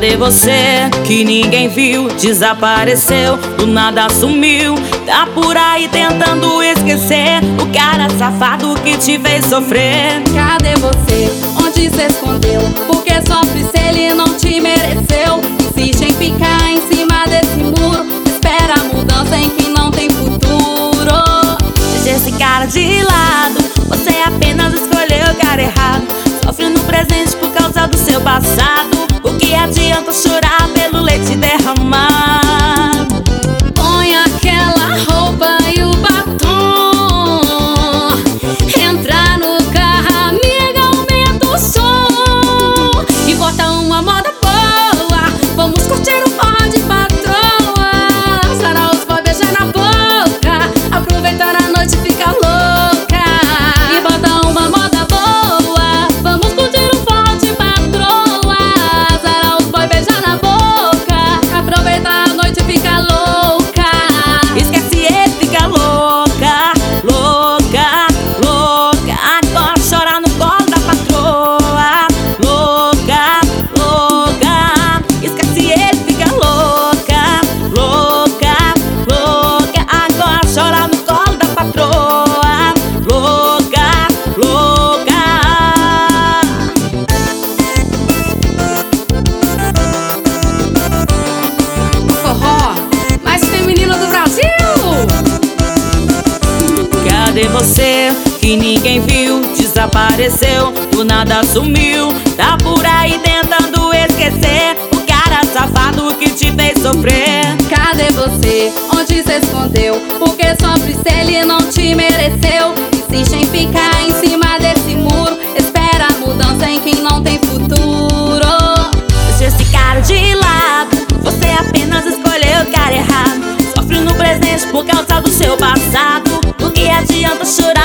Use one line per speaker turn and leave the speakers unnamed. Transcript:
Cadê você que ninguém viu? Desapareceu, do nada sumiu. Tá por aí tentando esquecer o cara safado que te fez sofrer.
Cadê você? Onde se escondeu? Porque sofre se ele não te mereceu. Insiste em ficar em cima desse muro. Espera a mudança em que não tem futuro.
Deixa esse cara de lado. Você apenas escolheu o cara errado. Sofre no presente por causa do seu passado. O que adianta chorar pelo leite derramado?
Põe aquela roupa e o batom. Entra no carro, amiga, aumenta o som. E bota uma moda boa. Vamos curtir o pó de
Cadê você que ninguém viu? Desapareceu, do nada sumiu. Tá por aí tentando esquecer o cara safado que te fez sofrer.
Cadê você? Onde se escondeu? Porque sofre se ele não te mereceu. Insiste em ficar em cima desse muro. Espera a mudança em quem não tem futuro.
Deixa esse cara de lado. Você apenas escolheu o cara errado. Sofre no presente por causa do seu passado. should